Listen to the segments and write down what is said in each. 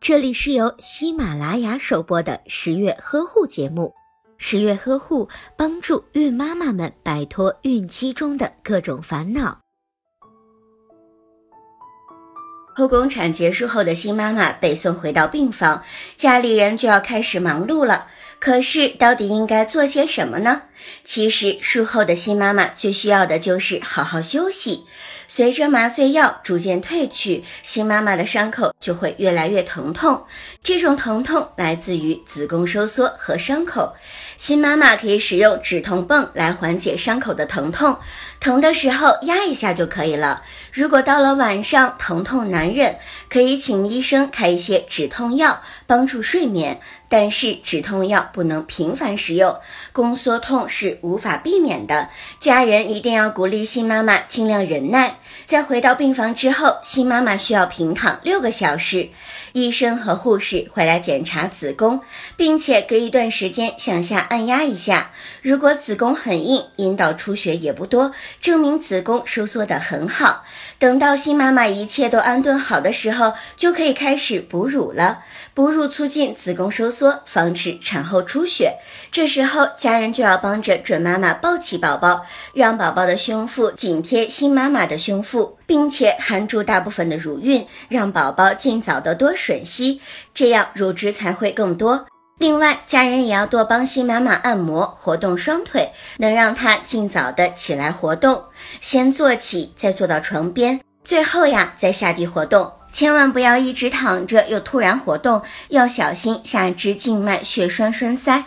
这里是由喜马拉雅首播的十月呵护节目。十月呵护帮助孕妈妈们摆脱孕期中的各种烦恼。剖宫产结束后的新妈妈被送回到病房，家里人就要开始忙碌了。可是，到底应该做些什么呢？其实，术后的新妈妈最需要的就是好好休息。随着麻醉药逐渐褪去，新妈妈的伤口就会越来越疼痛。这种疼痛来自于子宫收缩和伤口。新妈妈可以使用止痛泵来缓解伤口的疼痛，疼的时候压一下就可以了。如果到了晚上疼痛难忍，可以请医生开一些止痛药帮助睡眠。但是止痛药不能频繁使用，宫缩痛是无法避免的。家人一定要鼓励新妈妈尽量忍耐。在回到病房之后，新妈妈需要平躺六个小时，医生和护士会来检查子宫，并且隔一段时间向下按压一下。如果子宫很硬，阴道出血也不多，证明子宫收缩得很好。等到新妈妈一切都安顿好的时候，就可以开始哺乳了。哺乳促进子宫收缩，防止产后出血。这时候，家人就要帮帮着准妈妈抱起宝宝，让宝宝的胸腹紧贴新妈妈的胸腹，并且含住大部分的乳晕，让宝宝尽早的多吮吸，这样乳汁才会更多。另外，家人也要多帮新妈妈按摩，活动双腿，能让她尽早的起来活动。先坐起，再坐到床边，最后呀，再下地活动。千万不要一直躺着又突然活动，要小心下肢静脉血栓栓塞。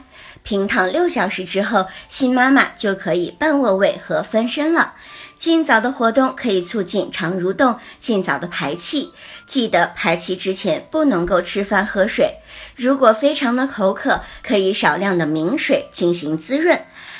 平躺六小时之后，新妈妈就可以半卧位和翻身了。尽早的活动可以促进肠蠕动，尽早的排气。记得排气之前不能够吃饭喝水。如果非常的口渴，可以少量的明水进行滋润。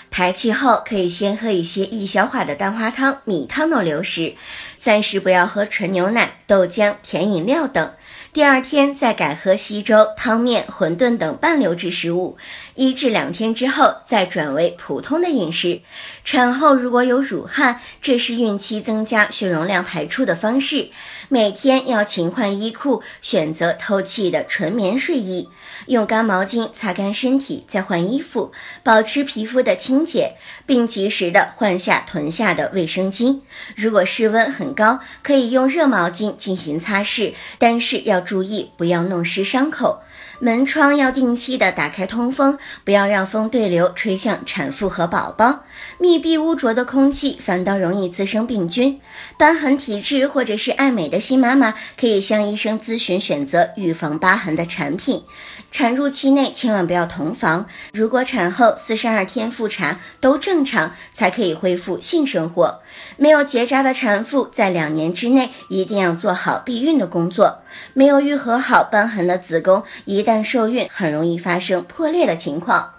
排气后可以先喝一些易消化的蛋花汤、米汤等流食，暂时不要喝纯牛奶、豆浆、甜饮料等。第二天再改喝稀粥、汤面、馄饨等半流质食物，一至两天之后再转为普通的饮食。产后如果有乳汗，这是孕期增加血容量排出的方式。每天要勤换衣裤，选择透气的纯棉睡衣，一用干毛巾擦干身体再换衣服，保持皮肤的清洁，并及时的换下臀下的卫生巾。如果室温很高，可以用热毛巾进行擦拭，但是要。注意不要弄湿伤口，门窗要定期的打开通风，不要让风对流吹向产妇和宝宝。密闭污浊的空气反倒容易滋生病菌。瘢痕体质或者是爱美的新妈妈，可以向医生咨询选择预防疤痕的产品。产褥期内千万不要同房。如果产后四十二天复查都正常，才可以恢复性生活。没有结扎的产妇在两年之内一定要做好避孕的工作。没有愈合好瘢痕的子宫，一旦受孕，很容易发生破裂的情况。